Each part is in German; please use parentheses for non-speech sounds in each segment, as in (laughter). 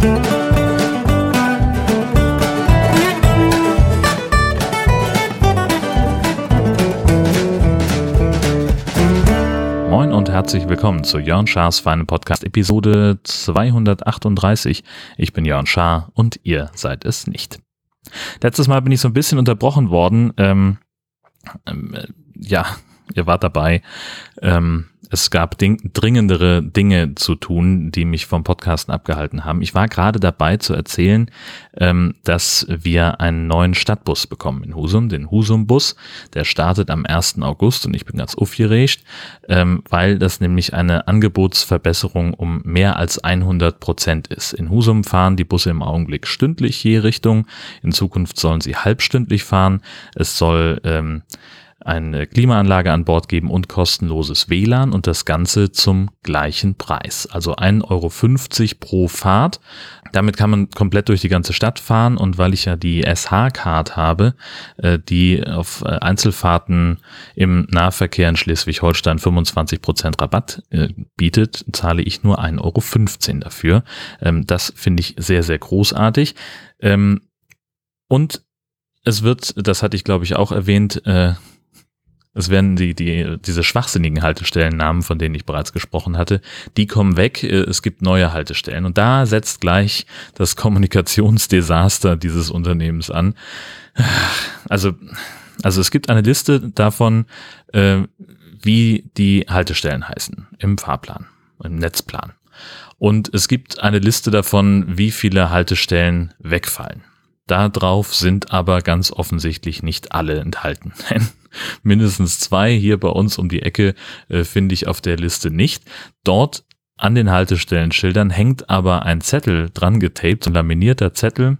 Moin und herzlich willkommen zu Jörn Schars Feinen Podcast Episode 238. Ich bin Jörn Schaar und ihr seid es nicht. Letztes Mal bin ich so ein bisschen unterbrochen worden. Ähm, ähm, äh, ja, ihr wart dabei. Ähm, es gab ding dringendere Dinge zu tun, die mich vom Podcasten abgehalten haben. Ich war gerade dabei zu erzählen, ähm, dass wir einen neuen Stadtbus bekommen in Husum, den Husum-Bus. Der startet am 1. August und ich bin ganz aufgeregt, ähm, weil das nämlich eine Angebotsverbesserung um mehr als 100 Prozent ist. In Husum fahren die Busse im Augenblick stündlich je Richtung. In Zukunft sollen sie halbstündlich fahren. Es soll ähm, eine Klimaanlage an Bord geben und kostenloses WLAN und das Ganze zum gleichen Preis. Also 1,50 Euro pro Fahrt. Damit kann man komplett durch die ganze Stadt fahren und weil ich ja die SH-Card habe, äh, die auf äh, Einzelfahrten im Nahverkehr in Schleswig-Holstein 25% Rabatt äh, bietet, zahle ich nur 1,15 Euro dafür. Ähm, das finde ich sehr, sehr großartig. Ähm, und es wird, das hatte ich glaube ich auch erwähnt, es werden die, die, diese schwachsinnigen Haltestellennamen, von denen ich bereits gesprochen hatte, die kommen weg. Es gibt neue Haltestellen. Und da setzt gleich das Kommunikationsdesaster dieses Unternehmens an. Also, also es gibt eine Liste davon, äh, wie die Haltestellen heißen im Fahrplan, im Netzplan. Und es gibt eine Liste davon, wie viele Haltestellen wegfallen. Darauf sind aber ganz offensichtlich nicht alle enthalten. (laughs) Mindestens zwei hier bei uns um die Ecke äh, finde ich auf der Liste nicht. Dort an den Haltestellenschildern hängt aber ein Zettel dran getaped, ein laminierter Zettel,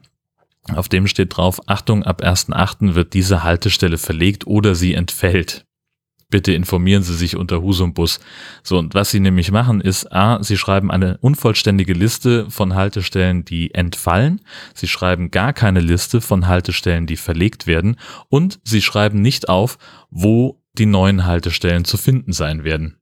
auf dem steht drauf, Achtung, ab 1.8. wird diese Haltestelle verlegt oder sie entfällt bitte informieren Sie sich unter Husumbus. So, und was Sie nämlich machen ist, a, Sie schreiben eine unvollständige Liste von Haltestellen, die entfallen. Sie schreiben gar keine Liste von Haltestellen, die verlegt werden. Und Sie schreiben nicht auf, wo die neuen Haltestellen zu finden sein werden.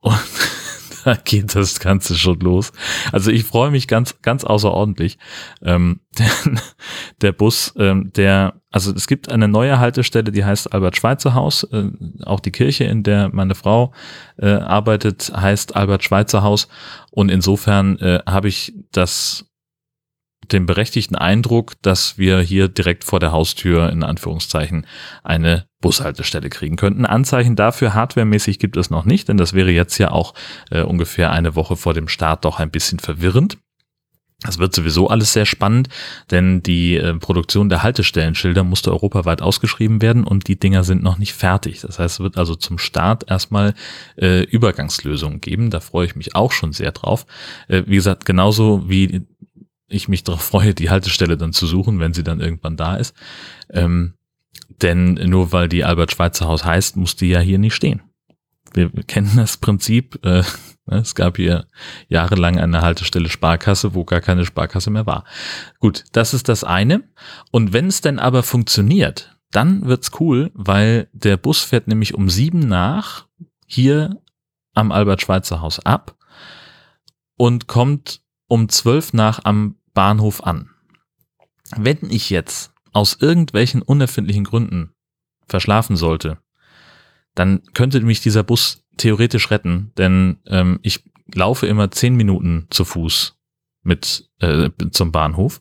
Und da (laughs) geht das Ganze schon los. Also ich freue mich ganz, ganz außerordentlich. Ähm, (laughs) denn der Bus, ähm, der, also es gibt eine neue Haltestelle, die heißt Albert-Schweitzer Haus. Äh, auch die Kirche, in der meine Frau äh, arbeitet, heißt Albert-Schweitzer Haus. Und insofern äh, habe ich das den berechtigten Eindruck, dass wir hier direkt vor der Haustür in Anführungszeichen eine Bushaltestelle kriegen könnten. Anzeichen dafür hardwaremäßig gibt es noch nicht, denn das wäre jetzt ja auch äh, ungefähr eine Woche vor dem Start doch ein bisschen verwirrend. Das wird sowieso alles sehr spannend, denn die äh, Produktion der Haltestellenschilder musste europaweit ausgeschrieben werden und die Dinger sind noch nicht fertig. Das heißt, es wird also zum Start erstmal äh, Übergangslösungen geben. Da freue ich mich auch schon sehr drauf. Äh, wie gesagt, genauso wie ich mich darauf freue, die Haltestelle dann zu suchen, wenn sie dann irgendwann da ist. Ähm, denn nur weil die Albert Schweitzer Haus heißt, muss die ja hier nicht stehen. Wir kennen das Prinzip. Äh, ne, es gab hier jahrelang eine Haltestelle Sparkasse, wo gar keine Sparkasse mehr war. Gut, das ist das eine. Und wenn es denn aber funktioniert, dann wird's cool, weil der Bus fährt nämlich um sieben nach hier am Albert Schweitzer Haus ab und kommt um zwölf nach am Bahnhof an. Wenn ich jetzt aus irgendwelchen unerfindlichen Gründen verschlafen sollte, dann könnte mich dieser Bus theoretisch retten, denn ähm, ich laufe immer zehn Minuten zu Fuß mit äh, zum Bahnhof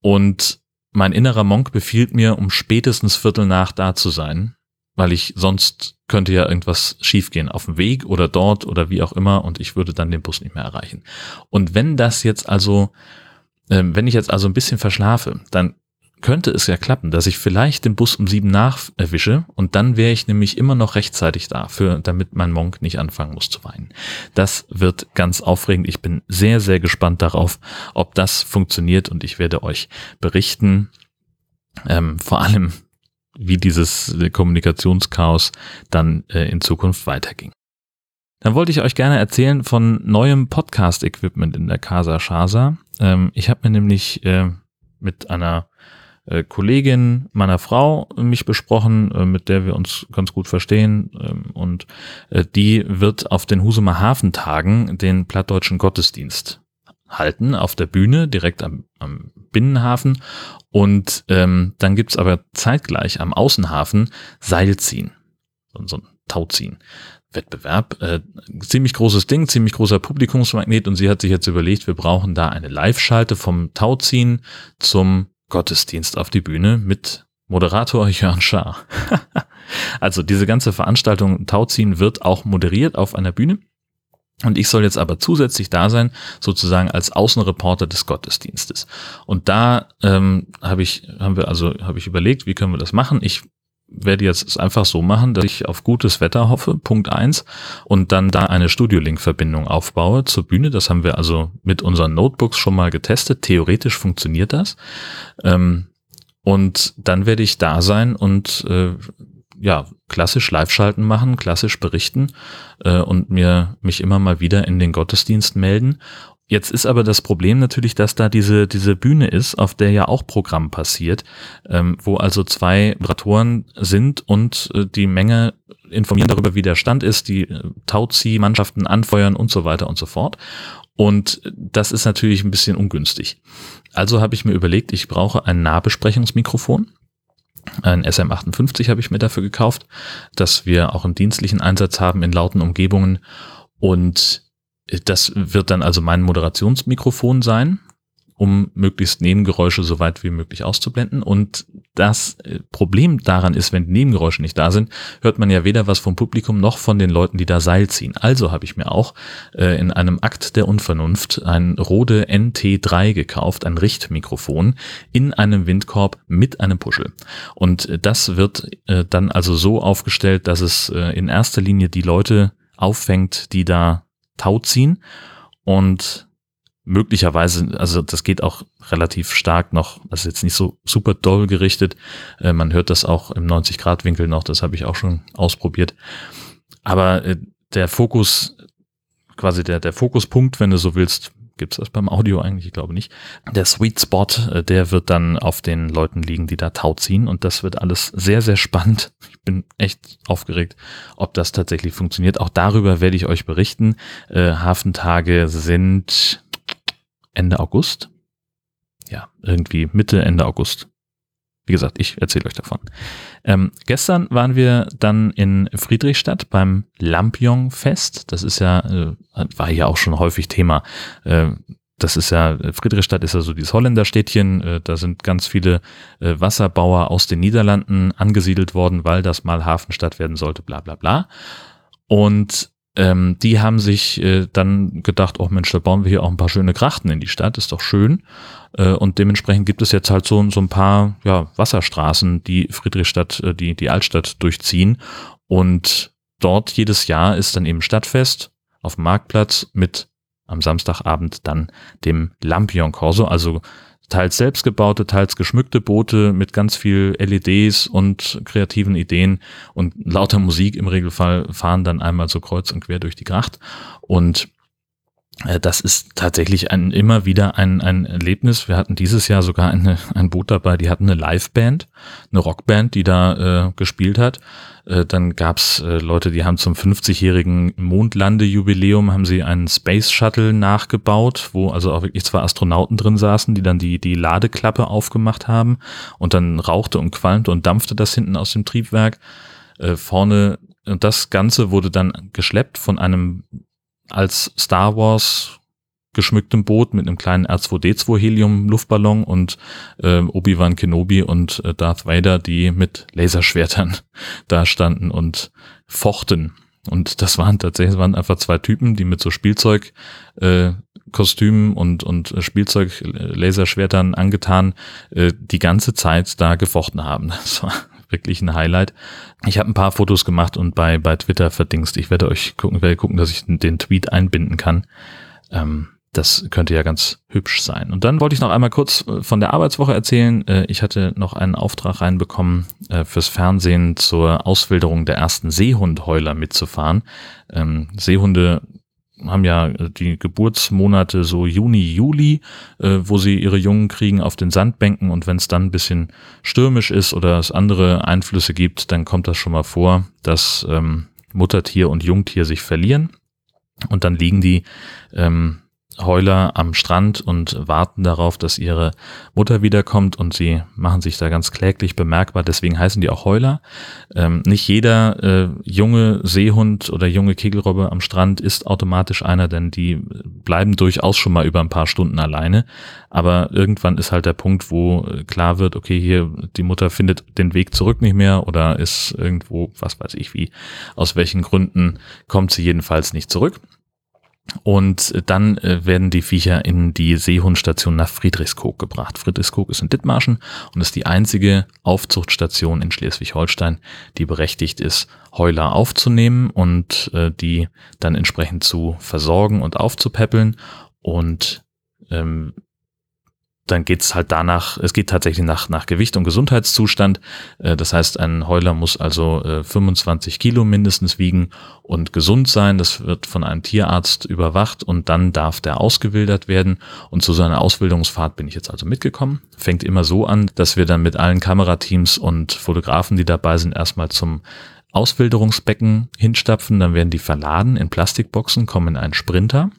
und mein innerer Monk befiehlt mir, um spätestens Viertel nach da zu sein, weil ich sonst könnte ja irgendwas schiefgehen auf dem Weg oder dort oder wie auch immer und ich würde dann den Bus nicht mehr erreichen. Und wenn das jetzt also wenn ich jetzt also ein bisschen verschlafe, dann könnte es ja klappen, dass ich vielleicht den Bus um sieben nach erwische und dann wäre ich nämlich immer noch rechtzeitig da, für, damit mein Monk nicht anfangen muss zu weinen. Das wird ganz aufregend. Ich bin sehr, sehr gespannt darauf, ob das funktioniert und ich werde euch berichten, ähm, vor allem, wie dieses Kommunikationschaos dann äh, in Zukunft weiterging. Dann wollte ich euch gerne erzählen von neuem Podcast-Equipment in der Casa Shasa. Ähm, ich habe mir nämlich äh, mit einer äh, Kollegin meiner Frau mich besprochen, äh, mit der wir uns ganz gut verstehen. Ähm, und äh, die wird auf den Husumer Hafentagen den plattdeutschen Gottesdienst halten auf der Bühne direkt am, am Binnenhafen und ähm, dann gibt's aber zeitgleich am Außenhafen Seilziehen, so, so ein Tauziehen. Wettbewerb. Äh, ziemlich großes Ding, ziemlich großer Publikumsmagnet und sie hat sich jetzt überlegt, wir brauchen da eine Live-Schalte vom Tauziehen zum Gottesdienst auf die Bühne mit Moderator (laughs) Jörn Schaar. (laughs) also diese ganze Veranstaltung Tauziehen wird auch moderiert auf einer Bühne. Und ich soll jetzt aber zusätzlich da sein, sozusagen als Außenreporter des Gottesdienstes. Und da ähm, habe ich, haben wir also, habe ich überlegt, wie können wir das machen? Ich werde jetzt einfach so machen, dass ich auf gutes Wetter hoffe, Punkt eins, und dann da eine Studio-Link-Verbindung aufbaue zur Bühne. Das haben wir also mit unseren Notebooks schon mal getestet. Theoretisch funktioniert das. Ähm, und dann werde ich da sein und äh, ja, klassisch Live-Schalten machen, klassisch berichten äh, und mir mich immer mal wieder in den Gottesdienst melden Jetzt ist aber das Problem natürlich, dass da diese, diese Bühne ist, auf der ja auch Programm passiert, ähm, wo also zwei Moderatoren sind und äh, die Menge informieren darüber, wie der Stand ist, die äh, Tauzieh-Mannschaften anfeuern und so weiter und so fort. Und das ist natürlich ein bisschen ungünstig. Also habe ich mir überlegt, ich brauche ein Nahbesprechungsmikrofon. Ein SM58 habe ich mir dafür gekauft, dass wir auch einen dienstlichen Einsatz haben in lauten Umgebungen. Und das wird dann also mein Moderationsmikrofon sein, um möglichst Nebengeräusche so weit wie möglich auszublenden. Und das äh, Problem daran ist, wenn Nebengeräusche nicht da sind, hört man ja weder was vom Publikum noch von den Leuten, die da Seil ziehen. Also habe ich mir auch äh, in einem Akt der Unvernunft ein Rode NT3 gekauft, ein Richtmikrofon in einem Windkorb mit einem Puschel. Und äh, das wird äh, dann also so aufgestellt, dass es äh, in erster Linie die Leute auffängt, die da Tau ziehen und möglicherweise, also das geht auch relativ stark noch, also jetzt nicht so super doll gerichtet. Äh, man hört das auch im 90-Grad-Winkel noch, das habe ich auch schon ausprobiert. Aber äh, der Fokus, quasi der, der Fokuspunkt, wenn du so willst, Gibt es das beim Audio eigentlich? Ich glaube nicht. Der Sweet Spot, äh, der wird dann auf den Leuten liegen, die da Tau ziehen. Und das wird alles sehr, sehr spannend. (laughs) Ich bin echt aufgeregt, ob das tatsächlich funktioniert. Auch darüber werde ich euch berichten. Äh, Hafentage sind Ende August. Ja, irgendwie Mitte, Ende August. Wie gesagt, ich erzähle euch davon. Ähm, gestern waren wir dann in Friedrichstadt beim Lampion-Fest. Das ist ja, äh, war ja auch schon häufig Thema. Äh, das ist ja, Friedrichstadt ist ja so dieses Holländerstädtchen. Äh, da sind ganz viele äh, Wasserbauer aus den Niederlanden angesiedelt worden, weil das mal Hafenstadt werden sollte, bla bla bla. Und ähm, die haben sich äh, dann gedacht, oh Mensch, da bauen wir hier auch ein paar schöne Grachten in die Stadt, ist doch schön. Äh, und dementsprechend gibt es jetzt halt so, so ein paar ja, Wasserstraßen, die Friedrichstadt, äh, die, die Altstadt durchziehen. Und dort jedes Jahr ist dann eben Stadtfest auf dem Marktplatz mit am Samstagabend dann dem Lampion Corso, also teils selbstgebaute, teils geschmückte Boote mit ganz viel LEDs und kreativen Ideen und lauter Musik im Regelfall fahren dann einmal so kreuz und quer durch die Gracht. Und das ist tatsächlich ein, immer wieder ein, ein Erlebnis. Wir hatten dieses Jahr sogar eine, ein Boot dabei, die hatten eine Liveband, eine Rockband, die da äh, gespielt hat. Äh, dann gab's äh, Leute, die haben zum 50-jährigen Mondlandejubiläum haben sie einen Space Shuttle nachgebaut, wo also auch wirklich zwei Astronauten drin saßen, die dann die, die Ladeklappe aufgemacht haben und dann rauchte und qualmte und dampfte das hinten aus dem Triebwerk. Äh, vorne und das Ganze wurde dann geschleppt von einem als Star Wars geschmücktem Boot mit einem kleinen R2D2 Helium Luftballon und äh, Obi-Wan Kenobi und äh, Darth Vader, die mit Laserschwertern (laughs) da standen und fochten. Und das waren tatsächlich waren einfach zwei Typen, die mit so Spielzeug äh, Kostümen und und Spielzeug Laserschwertern angetan äh, die ganze Zeit da gefochten haben. (laughs) Das war wirklich ein Highlight. Ich habe ein paar Fotos gemacht und bei, bei Twitter verdingst. Ich werde euch gucken, werde gucken, dass ich den Tweet einbinden kann. Ähm, das könnte ja ganz hübsch sein. Und dann wollte ich noch einmal kurz äh, von der Arbeitswoche erzählen. Äh, ich hatte noch einen Auftrag reinbekommen, äh, fürs Fernsehen zur Auswilderung der ersten Seehundheuler mitzufahren. Ähm, Seehunde haben ja äh, die Geburtsmonate so Juni, Juli, äh, wo sie ihre Jungen kriegen auf den Sandbänken. Und wenn es dann ein bisschen stürmisch ist oder es andere Einflüsse gibt, dann kommt das schon mal vor, dass ähm, Muttertier und Jungtier sich verlieren. Und dann liegen die ähm, Heuler am Strand und warten darauf, dass ihre Mutter wiederkommt und sie machen sich da ganz kläglich bemerkbar. Deswegen heißen die auch Heuler. Ähm, nicht jeder äh, junge Seehund oder junge Kegelrobbe am Strand ist automatisch einer, denn die bleiben durchaus schon mal über ein paar Stunden alleine. Aber irgendwann ist halt der Punkt, wo äh, klar wird, okay, hier die Mutter findet den Weg zurück nicht mehr oder ist irgendwo, was weiß ich wie, aus welchen Gründen kommt sie jedenfalls nicht zurück. Und dann äh, werden die Viecher in die Seehundstation nach Friedrichskoog gebracht. Friedrichskoog ist in Dithmarschen und ist die einzige Aufzuchtstation in Schleswig-Holstein, die berechtigt ist, Heuler aufzunehmen und äh, die dann entsprechend zu versorgen und aufzupäppeln. Und ähm, dann geht's halt danach, es geht tatsächlich nach, nach Gewicht und Gesundheitszustand. Äh, das heißt, ein Heuler muss also 25 äh, Kilo mindestens wiegen und gesund sein. Das wird von einem Tierarzt überwacht und dann darf der ausgewildert werden. Und zu so einer Ausbildungsfahrt bin ich jetzt also mitgekommen. Fängt immer so an, dass wir dann mit allen Kamerateams und Fotografen, die dabei sind, erstmal zum Auswilderungsbecken hinstapfen. Dann werden die verladen in Plastikboxen, kommen in einen Sprinter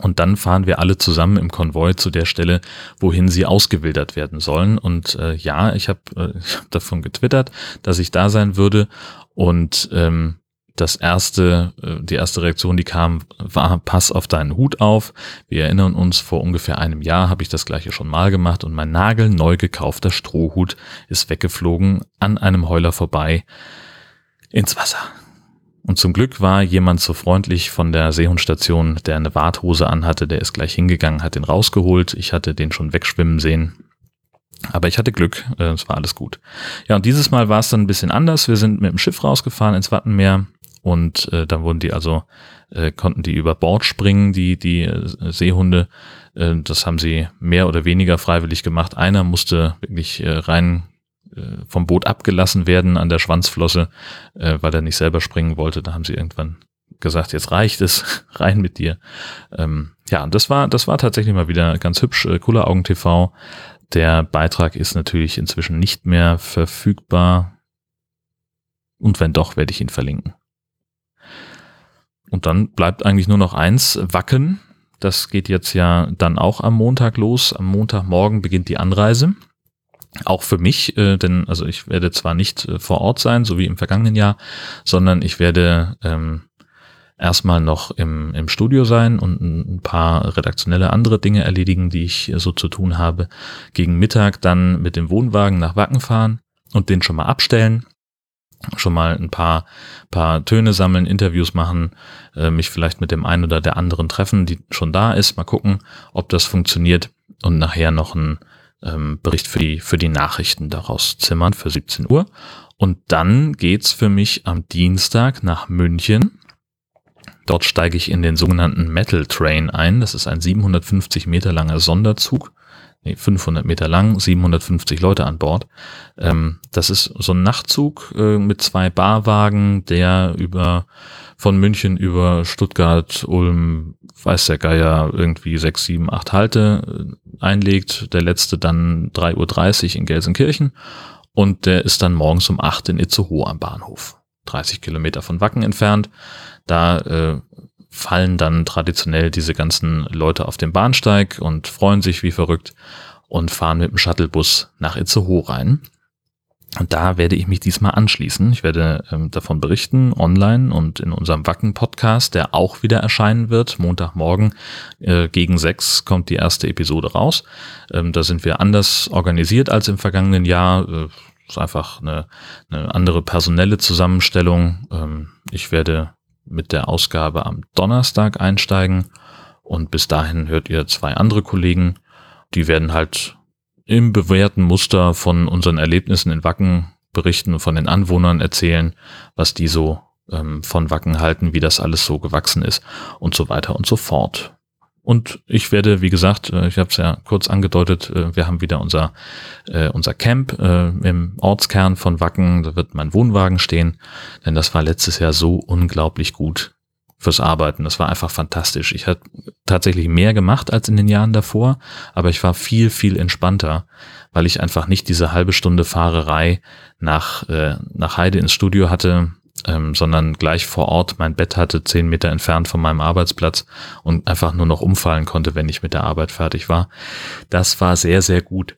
und dann fahren wir alle zusammen im Konvoi zu der Stelle, wohin sie ausgewildert werden sollen. Und äh, ja, ich habe äh, (laughs) hab davon getwittert, dass ich da sein würde. Und ähm, das erste, äh, die erste Reaktion, die kam, war, pass auf deinen Hut auf. Wir erinnern uns, vor ungefähr einem Jahr habe ich das gleiche schon mal gemacht und mein nagelneu gekaufter Strohhut ist weggeflogen an einem Heuler vorbei ins Wasser. Und zum Glück war jemand so freundlich von der Seehundstation, der eine Warthose anhatte, der ist gleich hingegangen, hat den rausgeholt. Ich hatte den schon wegschwimmen sehen. Aber ich hatte Glück, äh, es war alles gut. Ja, und dieses Mal war es dann ein bisschen anders. Wir sind mit dem Schiff rausgefahren ins Wattenmeer und äh, dann wurden die also, äh, konnten die über Bord springen, die, die äh, Seehunde. Äh, das haben sie mehr oder weniger freiwillig gemacht. Einer musste wirklich äh, rein vom Boot abgelassen werden an der Schwanzflosse, äh, weil er nicht selber springen wollte. Da haben sie irgendwann gesagt, jetzt reicht es, (laughs) rein mit dir. Ähm, ja, das war, das war tatsächlich mal wieder ganz hübsch. Äh, Cooler Augen TV. Der Beitrag ist natürlich inzwischen nicht mehr verfügbar. Und wenn doch, werde ich ihn verlinken. Und dann bleibt eigentlich nur noch eins, Wacken. Das geht jetzt ja dann auch am Montag los. Am Montagmorgen beginnt die Anreise. Auch für mich, äh, denn also ich werde zwar nicht äh, vor Ort sein, so wie im vergangenen Jahr, sondern ich werde ähm, erstmal noch im, im Studio sein und ein paar redaktionelle andere Dinge erledigen, die ich äh, so zu tun habe. Gegen Mittag dann mit dem Wohnwagen nach Wacken fahren und den schon mal abstellen, schon mal ein paar, paar Töne sammeln, Interviews machen, äh, mich vielleicht mit dem einen oder der anderen treffen, die schon da ist, mal gucken, ob das funktioniert und nachher noch ein ähm, Bericht für die, für die Nachrichten daraus zimmern für 17 Uhr. Und dann geht's für mich am Dienstag nach München. Dort steige ich in den sogenannten Metal Train ein. Das ist ein 750 Meter langer Sonderzug. Nee, 500 Meter lang, 750 Leute an Bord. Ähm, das ist so ein Nachtzug äh, mit zwei Barwagen, der über von München über Stuttgart, Ulm, weiß der Geier, irgendwie sechs, sieben, acht Halte äh, einlegt. Der letzte dann 3.30 Uhr in Gelsenkirchen und der ist dann morgens um acht in Itzehoe am Bahnhof. 30 Kilometer von Wacken entfernt. Da äh, fallen dann traditionell diese ganzen Leute auf den Bahnsteig und freuen sich wie verrückt und fahren mit dem Shuttlebus nach Itzehoe rein. Und da werde ich mich diesmal anschließen. Ich werde ähm, davon berichten, online und in unserem Wacken-Podcast, der auch wieder erscheinen wird. Montagmorgen äh, gegen sechs kommt die erste Episode raus. Ähm, da sind wir anders organisiert als im vergangenen Jahr. Äh, ist einfach eine, eine andere personelle Zusammenstellung. Ähm, ich werde mit der Ausgabe am Donnerstag einsteigen und bis dahin hört ihr zwei andere Kollegen. Die werden halt im bewährten Muster von unseren Erlebnissen in Wacken berichten von den Anwohnern erzählen, was die so ähm, von Wacken halten, wie das alles so gewachsen ist und so weiter und so fort. Und ich werde, wie gesagt, äh, ich habe es ja kurz angedeutet, äh, wir haben wieder unser, äh, unser Camp im Ortskern von Wacken. Da wird mein Wohnwagen stehen, denn das war letztes Jahr so unglaublich gut fürs Arbeiten. Das war einfach fantastisch. Ich hatte tatsächlich mehr gemacht als in den Jahren davor, aber ich war viel, viel entspannter, weil ich einfach nicht diese halbe Stunde Fahrerei nach, äh, nach Heide ins Studio hatte ähm, sondern gleich vor Ort mein Bett hatte, zehn Meter entfernt von meinem Arbeitsplatz und einfach nur noch umfallen konnte, wenn ich mit der Arbeit fertig war. Das war sehr, sehr gut.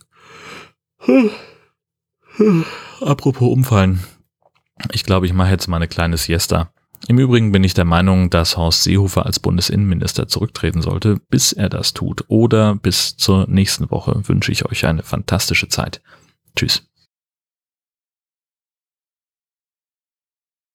Apropos umfallen. Ich glaube, ich mache jetzt mal eine kleine Siesta. Im Übrigen bin ich der Meinung, dass Horst Seehofer als Bundesinnenminister zurücktreten sollte. Bis er das tut oder bis zur nächsten Woche wünsche ich euch eine fantastische Zeit. Tschüss.